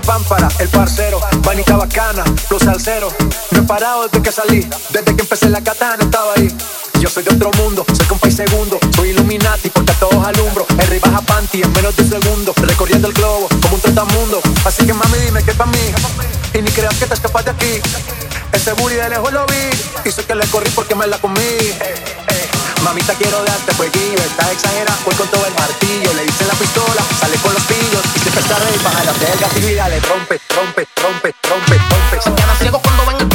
pámpara, el parcero, vanita bacana, los salseros. No he parado desde que salí, desde que empecé la katana estaba ahí. Yo soy de otro mundo, soy compa y segundo, soy Illuminati porque a todos alumbro. El baja panty en menos de un segundo, recorriendo el globo como un trotamundo. Así que mami dime que pa' mí, y ni creas que te escapas de aquí. Ese booty de lejos lo vi, y sé que le corrí porque me la comí. Mamita quiero darte fueguillo, estás exagerada, voy con todo el martillo. Le está rey, baja la rompe, rompe, rompe, rompe, rompe.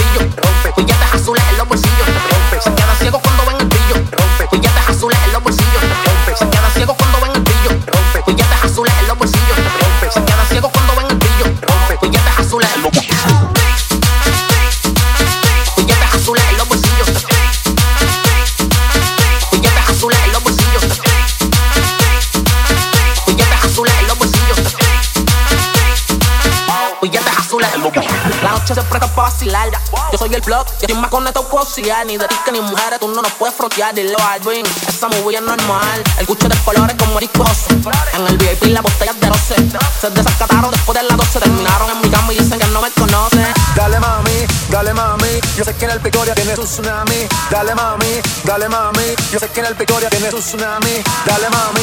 La noche se presta para vacilar. Yo soy el plug, yo estoy más conectado que oxiar. Ni de ti ni mujeres, tú no nos puedes frontear. Dile a Alvin, esa movie es normal. El gucho de colores como maricoso. En el VIP las botellas de roce. Se desacataron después de las 12. Terminaron en mi cama y dicen que no me conocen. Dale mami, dale mami, yo sé que en el Picoria tiene su tsunami. Dale mami, dale mami, yo sé que en el Picoria tiene su tsunami. Dale mami,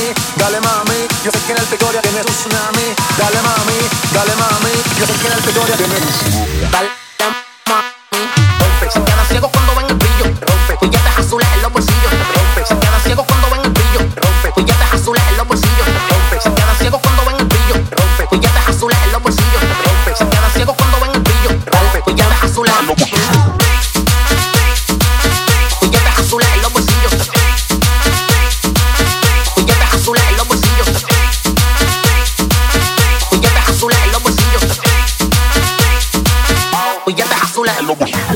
que el Picoria tiene su tsunami. Dale mami, dale mami, yo sé que el Picoria tiene su tsunami. Dale, mami. Rompe, Se quedan ciegos cuando ven el brillo. Rompe. Billetes azules en los bolsillos. Billetes